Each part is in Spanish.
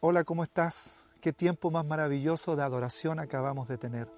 Hola, ¿cómo estás? Qué tiempo más maravilloso de adoración acabamos de tener.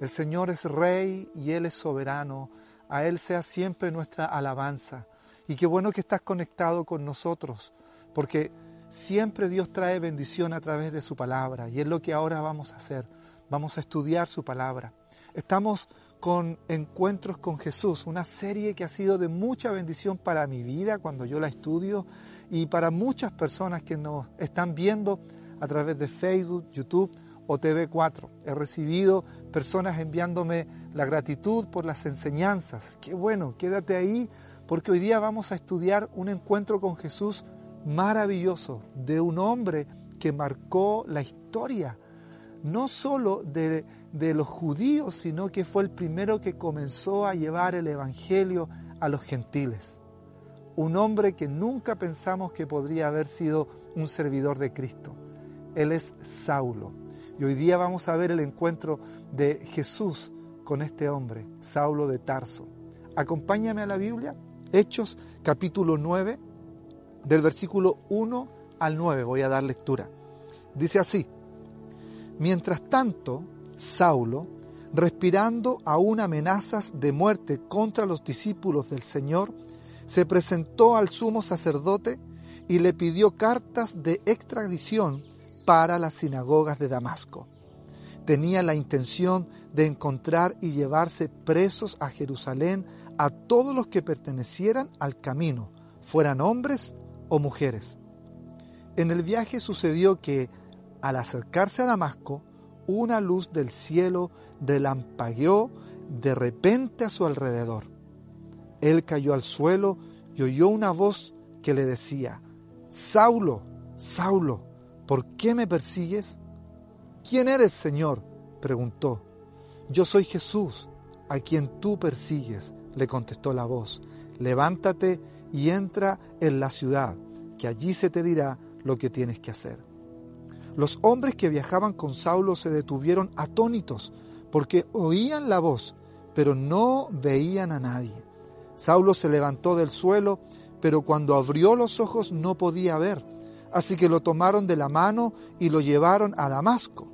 El Señor es Rey y Él es soberano. A Él sea siempre nuestra alabanza. Y qué bueno que estás conectado con nosotros, porque siempre Dios trae bendición a través de su palabra. Y es lo que ahora vamos a hacer. Vamos a estudiar su palabra. Estamos con Encuentros con Jesús, una serie que ha sido de mucha bendición para mi vida cuando yo la estudio y para muchas personas que nos están viendo a través de Facebook, YouTube o TV4. He recibido personas enviándome la gratitud por las enseñanzas. Qué bueno, quédate ahí porque hoy día vamos a estudiar un encuentro con Jesús maravilloso de un hombre que marcó la historia, no solo de, de los judíos, sino que fue el primero que comenzó a llevar el Evangelio a los gentiles un hombre que nunca pensamos que podría haber sido un servidor de Cristo. Él es Saulo. Y hoy día vamos a ver el encuentro de Jesús con este hombre, Saulo de Tarso. Acompáñame a la Biblia, Hechos capítulo 9, del versículo 1 al 9. Voy a dar lectura. Dice así, mientras tanto, Saulo, respirando aún amenazas de muerte contra los discípulos del Señor, se presentó al sumo sacerdote y le pidió cartas de extradición para las sinagogas de Damasco. Tenía la intención de encontrar y llevarse presos a Jerusalén a todos los que pertenecieran al camino, fueran hombres o mujeres. En el viaje sucedió que, al acercarse a Damasco, una luz del cielo relampagueó de repente a su alrededor. Él cayó al suelo y oyó una voz que le decía, Saulo, Saulo, ¿por qué me persigues? ¿Quién eres, Señor? preguntó. Yo soy Jesús, a quien tú persigues, le contestó la voz. Levántate y entra en la ciudad, que allí se te dirá lo que tienes que hacer. Los hombres que viajaban con Saulo se detuvieron atónitos, porque oían la voz, pero no veían a nadie. Saulo se levantó del suelo, pero cuando abrió los ojos no podía ver, así que lo tomaron de la mano y lo llevaron a Damasco.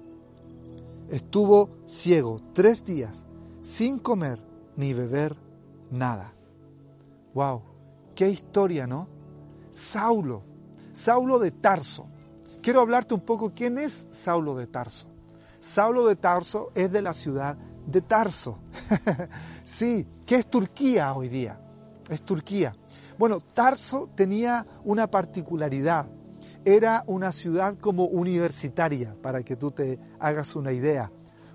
Estuvo ciego tres días, sin comer ni beber nada. ¡Wow! ¡Qué historia, ¿no? Saulo, Saulo de Tarso. Quiero hablarte un poco quién es Saulo de Tarso. Saulo de Tarso es de la ciudad de Tarso. sí, ¿qué es Turquía hoy día? Es Turquía. Bueno, Tarso tenía una particularidad. Era una ciudad como universitaria, para que tú te hagas una idea.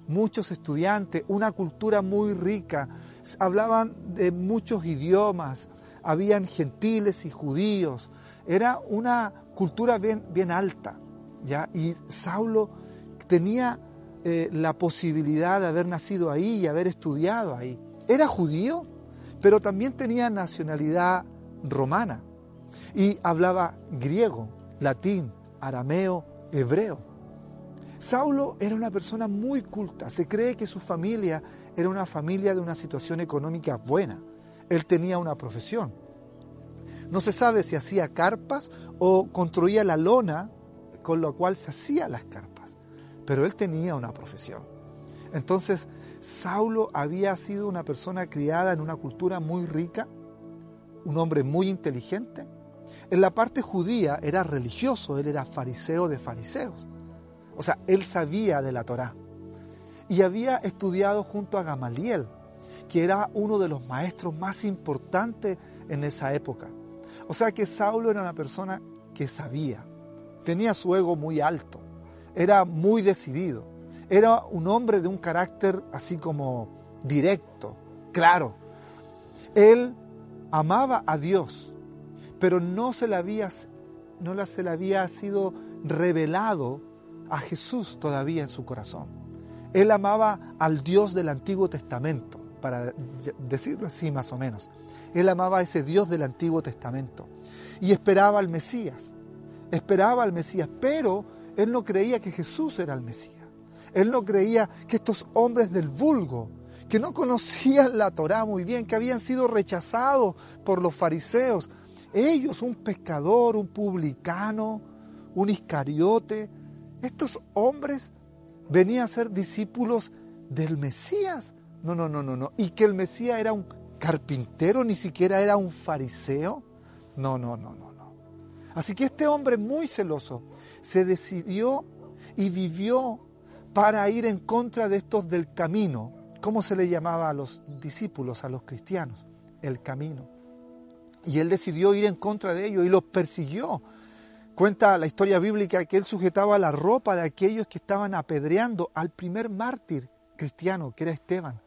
Muchos estudiantes, una cultura muy rica, hablaban de muchos idiomas, habían gentiles y judíos. Era una cultura bien, bien alta. ¿ya? Y Saulo tenía eh, la posibilidad de haber nacido ahí y haber estudiado ahí. Era judío, pero también tenía nacionalidad romana y hablaba griego, latín, arameo, hebreo. Saulo era una persona muy culta. Se cree que su familia era una familia de una situación económica buena. Él tenía una profesión. No se sabe si hacía carpas o construía la lona con la cual se hacían las carpas pero él tenía una profesión. Entonces, Saulo había sido una persona criada en una cultura muy rica, un hombre muy inteligente. En la parte judía era religioso, él era fariseo de fariseos. O sea, él sabía de la Torá. Y había estudiado junto a Gamaliel, que era uno de los maestros más importantes en esa época. O sea que Saulo era una persona que sabía, tenía su ego muy alto era muy decidido. Era un hombre de un carácter así como directo, claro. Él amaba a Dios, pero no se le había, no se le había sido revelado a Jesús todavía en su corazón. Él amaba al Dios del Antiguo Testamento, para decirlo así más o menos. Él amaba a ese Dios del Antiguo Testamento y esperaba al Mesías. Esperaba al Mesías, pero él no creía que Jesús era el Mesías. Él no creía que estos hombres del vulgo, que no conocían la Torá muy bien, que habían sido rechazados por los fariseos, ellos, un pescador, un publicano, un Iscariote. Estos hombres venían a ser discípulos del Mesías. No, no, no, no, no. Y que el Mesías era un carpintero, ni siquiera era un fariseo. No, no, no, no, no. Así que este hombre muy celoso se decidió y vivió para ir en contra de estos del camino. ¿Cómo se le llamaba a los discípulos, a los cristianos? El camino. Y él decidió ir en contra de ellos y los persiguió. Cuenta la historia bíblica que él sujetaba la ropa de aquellos que estaban apedreando al primer mártir cristiano, que era Esteban.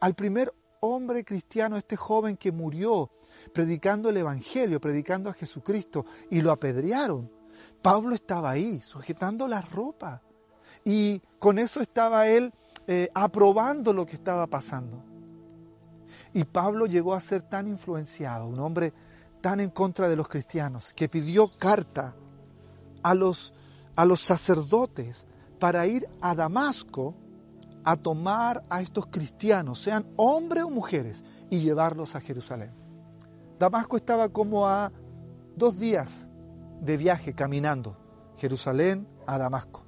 Al primer hombre cristiano, este joven que murió predicando el Evangelio, predicando a Jesucristo, y lo apedrearon. Pablo estaba ahí, sujetando la ropa. Y con eso estaba él eh, aprobando lo que estaba pasando. Y Pablo llegó a ser tan influenciado, un hombre tan en contra de los cristianos, que pidió carta a los, a los sacerdotes para ir a Damasco a tomar a estos cristianos, sean hombres o mujeres, y llevarlos a Jerusalén. Damasco estaba como a dos días de viaje caminando, Jerusalén a Damasco.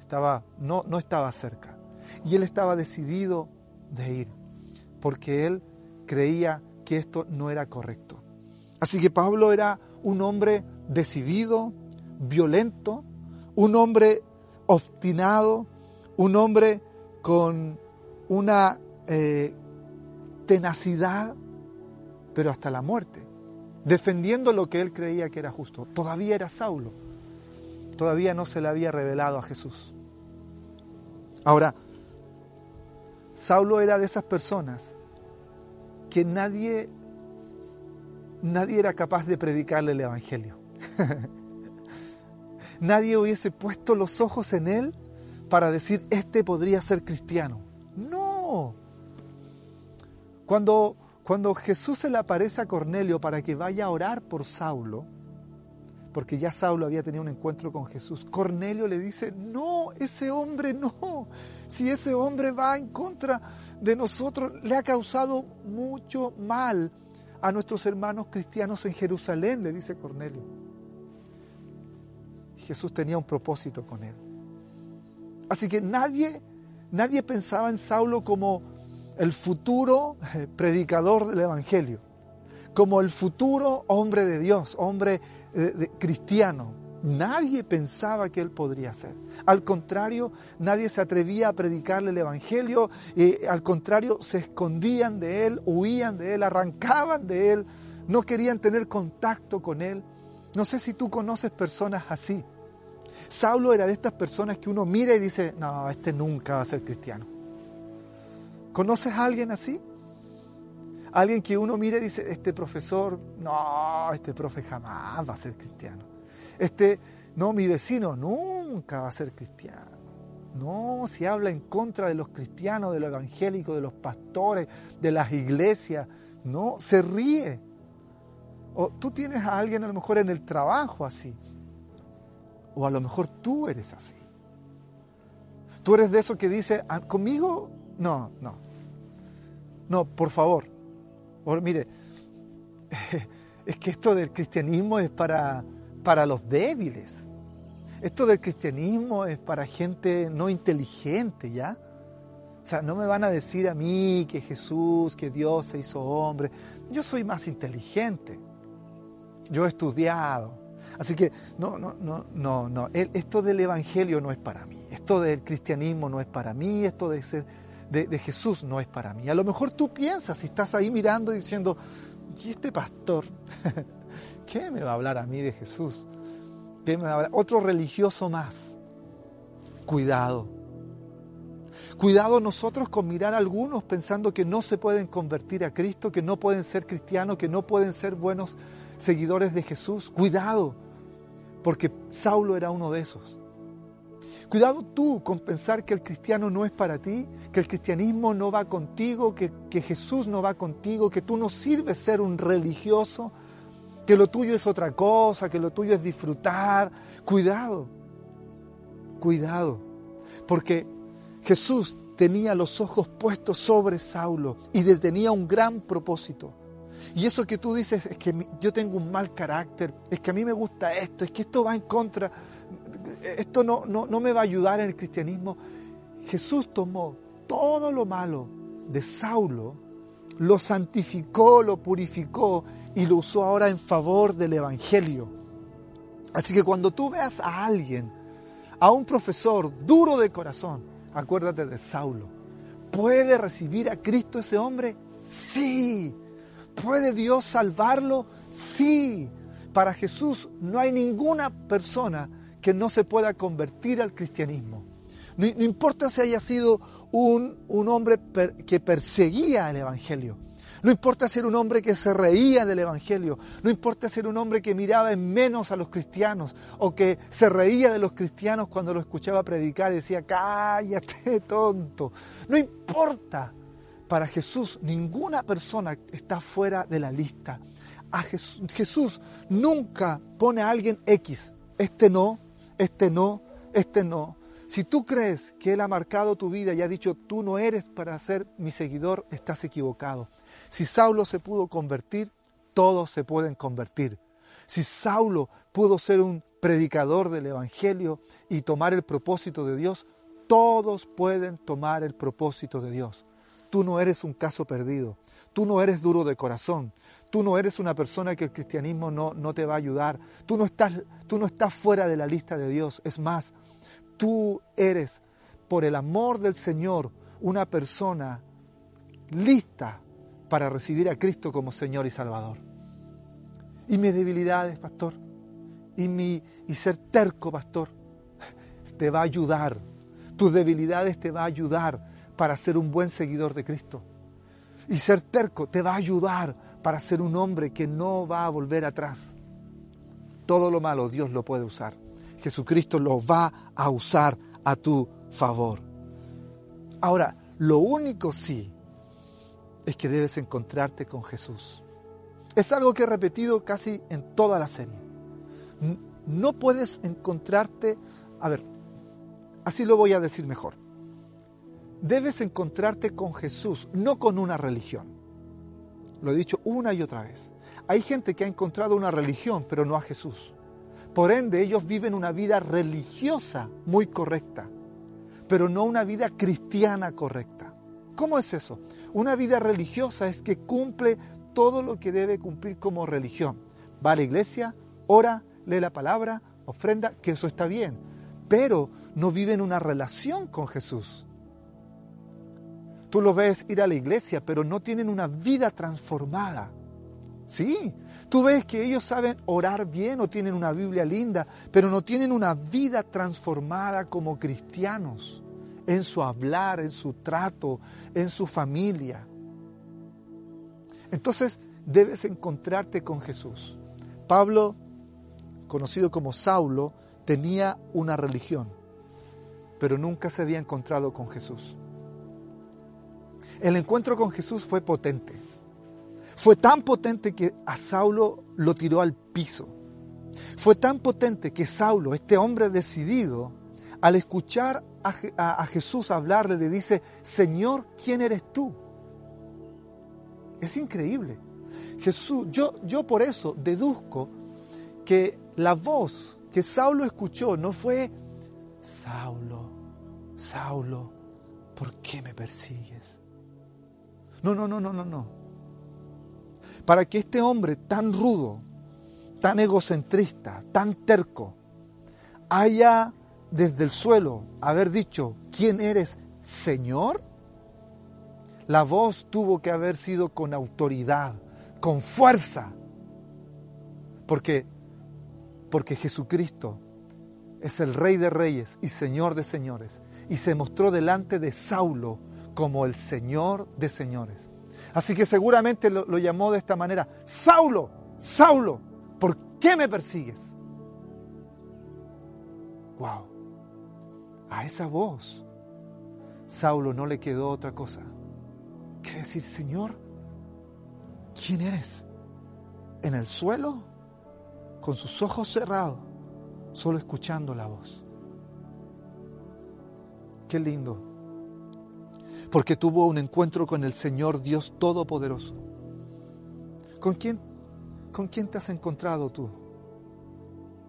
Estaba, no, no estaba cerca. Y él estaba decidido de ir, porque él creía que esto no era correcto. Así que Pablo era un hombre decidido, violento, un hombre obstinado, un hombre con una eh, tenacidad, pero hasta la muerte, defendiendo lo que él creía que era justo. Todavía era Saulo, todavía no se le había revelado a Jesús. Ahora, Saulo era de esas personas que nadie, nadie era capaz de predicarle el Evangelio. nadie hubiese puesto los ojos en él para decir, este podría ser cristiano. No. Cuando, cuando Jesús se le aparece a Cornelio para que vaya a orar por Saulo, porque ya Saulo había tenido un encuentro con Jesús, Cornelio le dice, no, ese hombre no, si ese hombre va en contra de nosotros, le ha causado mucho mal a nuestros hermanos cristianos en Jerusalén, le dice Cornelio. Jesús tenía un propósito con él. Así que nadie, nadie pensaba en Saulo como el futuro eh, predicador del Evangelio, como el futuro hombre de Dios, hombre eh, cristiano. Nadie pensaba que él podría ser. Al contrario, nadie se atrevía a predicarle el Evangelio, eh, al contrario, se escondían de él, huían de él, arrancaban de él, no querían tener contacto con él. No sé si tú conoces personas así. Saulo era de estas personas que uno mira y dice, no, este nunca va a ser cristiano. ¿Conoces a alguien así? Alguien que uno mira y dice, este profesor, no, este profe jamás va a ser cristiano. Este, no, mi vecino nunca va a ser cristiano. No, si habla en contra de los cristianos, de los evangélicos, de los pastores, de las iglesias, no, se ríe. O tú tienes a alguien a lo mejor en el trabajo así. O a lo mejor tú eres así. Tú eres de eso que dice, ah, conmigo, no, no. No, por favor. mire, es que esto del cristianismo es para, para los débiles. Esto del cristianismo es para gente no inteligente, ¿ya? O sea, no me van a decir a mí que Jesús, que Dios se hizo hombre. Yo soy más inteligente. Yo he estudiado. Así que no, no, no, no, no. Esto del Evangelio no es para mí. Esto del cristianismo no es para mí. Esto de ser de, Jesús no es para mí. A lo mejor tú piensas, si estás ahí mirando y diciendo, ¿y este pastor? ¿Qué me va a hablar a mí de Jesús? ¿Qué me va a hablar? Otro religioso más. Cuidado. Cuidado nosotros con mirar a algunos pensando que no se pueden convertir a Cristo, que no pueden ser cristianos, que no pueden ser buenos seguidores de Jesús. Cuidado, porque Saulo era uno de esos. Cuidado tú con pensar que el cristiano no es para ti, que el cristianismo no va contigo, que, que, Jesús no va contigo, que tú no sirves ser un religioso, que lo tuyo es otra cosa, que lo tuyo es disfrutar. Cuidado, cuidado, porque Jesús tenía los ojos puestos sobre Saulo y tenía un gran propósito. Y eso que tú dices es que yo tengo un mal carácter, es que a mí me gusta esto, es que esto va en contra, esto no, no, no me va a ayudar en el cristianismo. Jesús tomó todo lo malo de Saulo, lo santificó, lo purificó y lo usó ahora en favor del Evangelio. Así que cuando tú veas a alguien, a un profesor duro de corazón, acuérdate de Saulo. ¿Puede recibir a Cristo ese hombre? Sí. ¿Puede Dios salvarlo? Sí. Para Jesús no hay ninguna persona que no se pueda convertir al cristianismo. No, importa si haya sido un, hombre que perseguía el Evangelio. No importa ser un hombre que se reía del Evangelio. No importa ser un hombre que miraba en menos a los cristianos o que se reía de los cristianos cuando lo escuchaba predicar y decía, cállate, tonto. No importa. Para Jesús ninguna persona está fuera de la lista. A Jesús, Jesús nunca pone a alguien X. Este no, este no, este no. Si tú crees que Él ha marcado tu vida y ha dicho, tú no eres para ser mi seguidor, estás equivocado. Si Saulo se pudo convertir, todos se pueden convertir. Si Saulo pudo ser un predicador del Evangelio y tomar el propósito de Dios, todos pueden tomar el propósito de Dios. Tú no eres un caso perdido, tú no eres duro de corazón, tú no eres una persona que el cristianismo no, no te va a ayudar, tú no, estás, tú no estás fuera de la lista de Dios. Es más, Tú eres, por el amor del Señor, una persona lista para recibir a Cristo como Señor y Salvador. Y mis debilidades, pastor, y, mi, y ser terco, pastor, te va a ayudar. Tus debilidades te va a ayudar para ser un buen seguidor de Cristo. Y ser terco te va a ayudar para ser un hombre que no va a volver atrás. Todo lo malo Dios lo puede usar. Jesucristo lo va a usar a tu favor. Ahora, lo único sí es que debes encontrarte con Jesús. Es algo que he repetido casi en toda la serie. No puedes encontrarte, a ver, así lo voy a decir mejor. Debes encontrarte con Jesús, no con una religión. Lo he dicho una y otra vez. Hay gente que ha encontrado una religión, pero no a Jesús. Por ende, ellos viven una vida religiosa muy correcta, pero no una vida cristiana correcta. ¿Cómo es eso? Una vida religiosa es que cumple todo lo que debe cumplir como religión. Va a la iglesia, ora, lee la palabra, ofrenda, que eso está bien, pero no viven una relación con Jesús. Tú lo ves ir a la iglesia, pero no tienen una vida transformada. Sí, tú ves que ellos saben orar bien o tienen una Biblia linda, pero no tienen una vida transformada como cristianos en su hablar, en su trato, en su familia. Entonces debes encontrarte con Jesús. Pablo, conocido como Saulo, tenía una religión, pero nunca se había encontrado con Jesús. El encuentro con Jesús fue potente. Fue tan potente que a Saulo lo tiró al piso. Fue tan potente que Saulo, este hombre decidido, al escuchar a, Jesús hablarle, le dice, Señor, ¿quién eres tú? Es increíble. Jesús, yo, yo por eso deduzco que la voz que Saulo escuchó no fue, Saulo, Saulo, ¿por qué me persigues? No, no, no, no, no, no para que este hombre tan rudo, tan egocentrista, tan terco, haya desde el suelo haber dicho, ¿quién eres, Señor? La voz tuvo que haber sido con autoridad, con fuerza, porque, porque Jesucristo es el Rey de Reyes y Señor de Señores, y se mostró delante de Saulo como el Señor de Señores. Así que seguramente lo, llamó de esta manera, Saulo, Saulo, ¿por qué me persigues? Wow. A esa voz, Saulo no le quedó otra cosa que decir, Señor, ¿quién eres? En el suelo, con sus ojos cerrados, solo escuchando la voz. Qué lindo porque tuvo un encuentro con el Señor Dios Todopoderoso. ¿Con quién, ¿Con quién te has encontrado tú?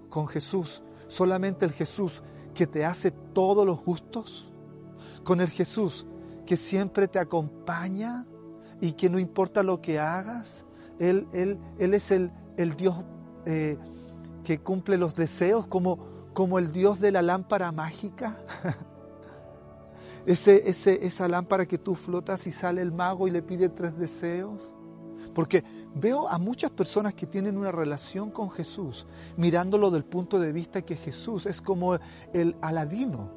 ¿Con Jesús? ¿Solamente el Jesús que te hace todos los gustos? ¿Con el Jesús que siempre te acompaña y que no importa lo que hagas? Él, él, él es el, el Dios eh, que cumple los deseos como, como el Dios de la lámpara mágica. ese, esa lámpara que tú flotas y sale el mago y le pide tres deseos. Porque veo a muchas personas que tienen una relación con Jesús, mirándolo del punto de vista que Jesús es como el aladino,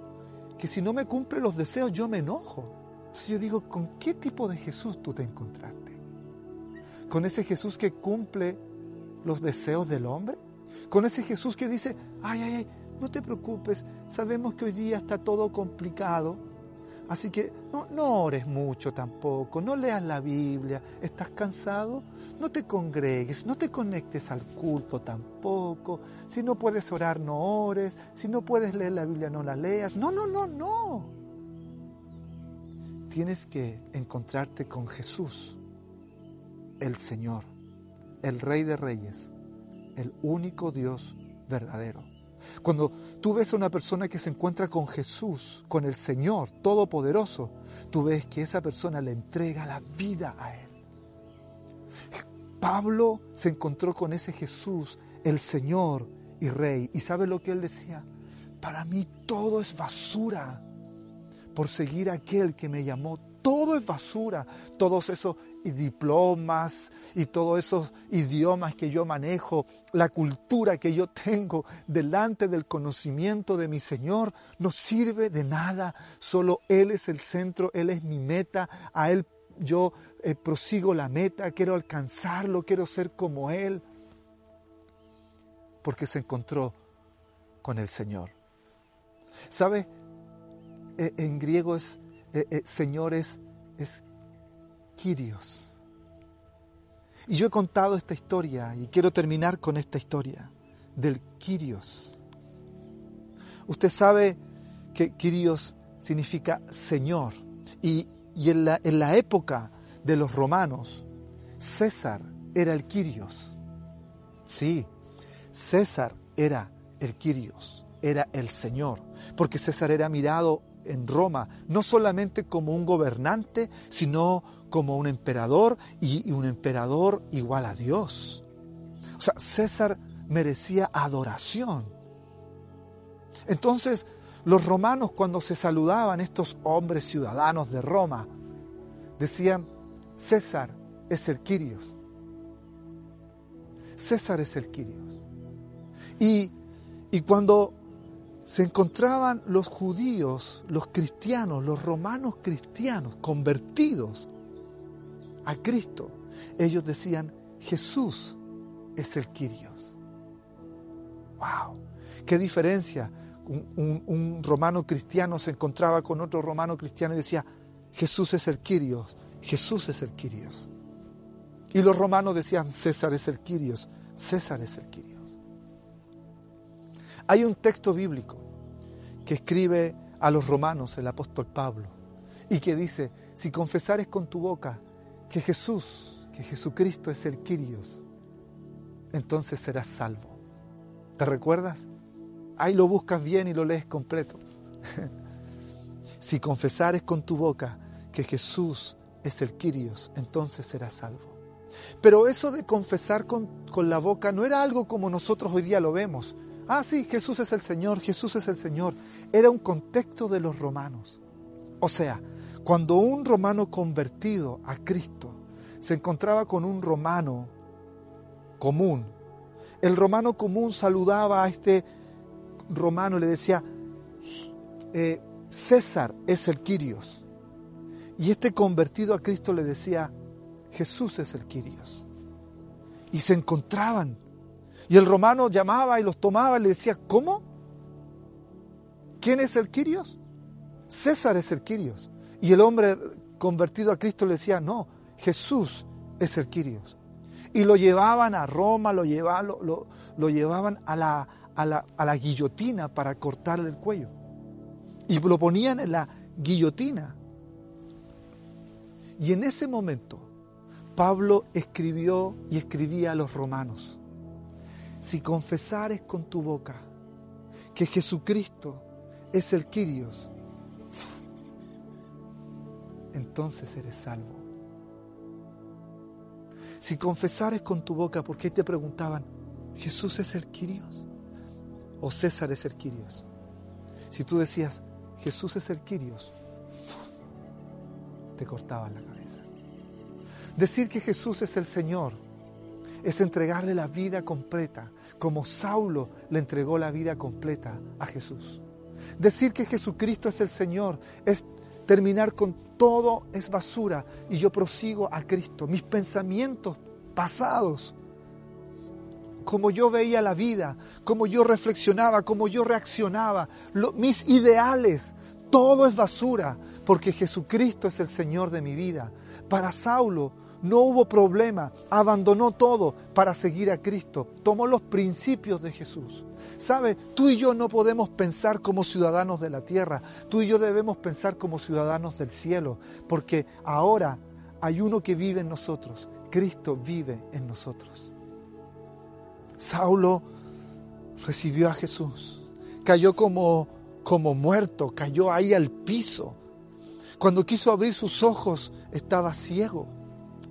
que si no me cumple los deseos yo me enojo. Entonces yo digo, ¿con qué tipo de Jesús tú te encontraste? ¿Con ese Jesús que cumple los deseos del hombre? ¿Con ese Jesús que dice, ay, ay, ay, no te preocupes, sabemos que hoy día está todo complicado, Así que no, ores mucho tampoco, no leas la Biblia, estás cansado, no te congregues, no te conectes al culto tampoco, si no puedes orar no ores, si no puedes leer la Biblia no la leas, no, no, no, no. Tienes que encontrarte con Jesús, el Señor, el Rey de Reyes, el único Dios verdadero. Cuando tú ves a una persona que se encuentra con Jesús, con el Señor Todopoderoso, tú ves que esa persona le entrega la vida a Él. Pablo se encontró con ese Jesús, el Señor y Rey. ¿Y sabe lo que él decía? Para mí todo es basura por seguir a aquel que me llamó. Todo es basura. Todos esos diplomas y todos esos idiomas que yo manejo, la cultura que yo tengo delante del conocimiento de mi Señor, no sirve de nada. Solo Él es el centro, Él es mi meta, a Él yo eh, prosigo la meta, quiero alcanzarlo, quiero ser como Él, porque se encontró con el Señor. ¿Sabe? Eh, en griego es, eh, Señor es, es. Y yo he contado esta historia y quiero terminar con esta historia del Quirios. Usted sabe que Quirios significa Señor y, en, la, en la época de los romanos, César era el Quirios. Sí, César era el Quirios, era el Señor, porque César era mirado en Roma no solamente como un gobernante, sino como un emperador y un emperador igual a Dios. O sea, César merecía adoración. Entonces, los romanos cuando se saludaban, estos hombres ciudadanos de Roma, decían, César es el Quirios. César es el Quirios. Y, y cuando se encontraban los judíos, los cristianos, los romanos cristianos convertidos a Cristo, ellos decían, Jesús es el Quirios. ¡Wow! ¡Qué diferencia! Un, romano cristiano se encontraba con otro romano cristiano y decía, Jesús es el Quirios, Jesús es el Quirios. Y los romanos decían, César es el Quirios, César es el Quirios. Hay un texto bíblico que escribe a los romanos el apóstol Pablo y que dice, si confesares con tu boca que Jesús, que Jesucristo es el Quirios, entonces serás salvo. ¿Te recuerdas? Ahí lo buscas bien y lo lees completo. si confesares con tu boca que Jesús es el Quirios, entonces serás salvo. Pero eso de confesar con, con la boca no era algo como nosotros hoy día lo vemos. Ah, sí, Jesús es el Señor, Jesús es el Señor. Era un contexto de los romanos. O sea, cuando un romano convertido a Cristo se encontraba con un romano común, el romano común saludaba a este romano y le decía, eh, César es el Quirios. Y este convertido a Cristo le decía, Jesús es el Quirios. Y se encontraban y el romano llamaba y los tomaba y le decía, ¿cómo? ¿Quién es el Quirios? César es el Quirios. Y el hombre convertido a Cristo le decía, no, Jesús es el Quirios. Y lo llevaban a Roma, lo, llevaban, lo, lo, llevaban a la, a, la, a la guillotina para cortarle el cuello. Y lo ponían en la guillotina. Y en ese momento, Pablo escribió y escribía a los romanos, si confesares con tu boca que Jesucristo es el Kyrios, entonces eres salvo. Si confesares con tu boca, ¿por qué te preguntaban, Jesús es el Kyrios? ¿O César es el Kyrios? Si tú decías, Jesús es el Kyrios, te cortaban la cabeza. Decir que Jesús es el Señor es entregarle la vida completa, como Saulo le entregó la vida completa a Jesús. Decir que Jesucristo es el Señor es terminar con todo es basura y yo prosigo a Cristo. Mis pensamientos pasados, como yo veía la vida, como yo reflexionaba, como yo reaccionaba, mis ideales, todo es basura porque Jesucristo es el Señor de mi vida. Para Saulo no hubo problema, abandonó todo para seguir a Cristo, tomó los principios de Jesús. ¿Sabe? Tú y yo no podemos pensar como ciudadanos de la tierra, tú y yo debemos pensar como ciudadanos del cielo, porque ahora hay uno que vive en nosotros, Cristo vive en nosotros. Saulo recibió a Jesús, cayó como, como muerto, cayó ahí al piso. Cuando quiso abrir sus ojos estaba ciego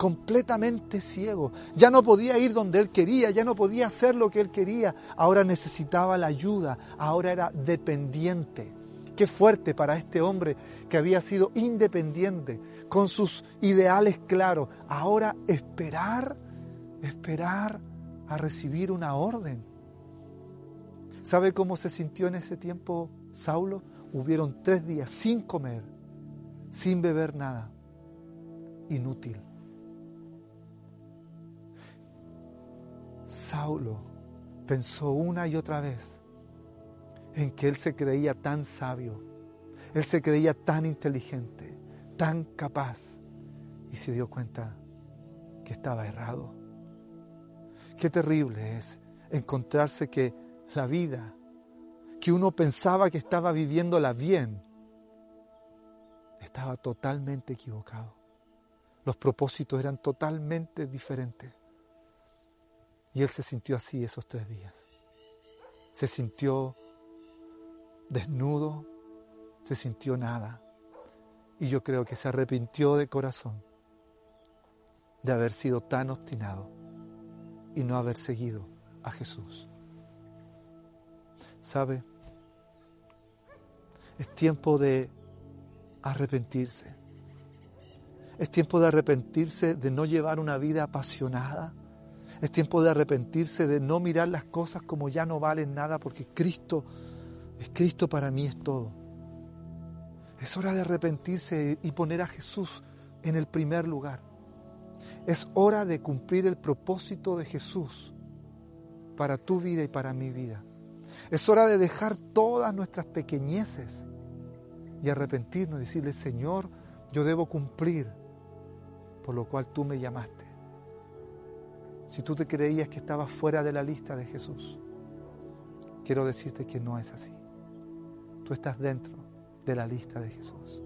completamente ciego. Ya no podía ir donde él quería, ya no podía hacer lo que él quería. Ahora necesitaba la ayuda, ahora era dependiente. Qué fuerte para este hombre que había sido independiente, con sus ideales claros. Ahora esperar, esperar a recibir una orden. ¿Sabe cómo se sintió en ese tiempo Saulo? Hubieron tres días sin comer, sin beber nada. Inútil. Saulo pensó una y otra vez en que él se creía tan sabio, él se creía tan inteligente, tan capaz, y se dio cuenta que estaba errado. Qué terrible es encontrarse que la vida, que uno pensaba que estaba viviéndola bien, estaba totalmente equivocado. Los propósitos eran totalmente diferentes. Y él se sintió así esos tres días. Se sintió desnudo, se sintió nada. Y yo creo que se arrepintió de corazón de haber sido tan obstinado y no haber seguido a Jesús. ¿Sabe? Es tiempo de arrepentirse. Es tiempo de arrepentirse de no llevar una vida apasionada, es tiempo de arrepentirse, de no mirar las cosas como ya no valen nada, porque Cristo, es Cristo para mí es todo. Es hora de arrepentirse y poner a Jesús en el primer lugar. Es hora de cumplir el propósito de Jesús para tu vida y para mi vida. Es hora de dejar todas nuestras pequeñeces y arrepentirnos y decirle, Señor, yo debo cumplir por lo cual tú me llamaste si tú te creías que estabas fuera de la lista de Jesús, quiero decirte que no es así. Tú estás dentro de la lista de Jesús.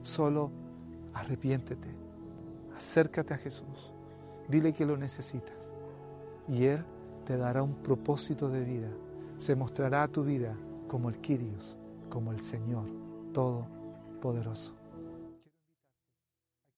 Solo arrepiéntete, acércate a Jesús, dile que lo necesitas y Él te dará un propósito de vida. Se mostrará a tu vida como el Quirios, como el Señor Todopoderoso.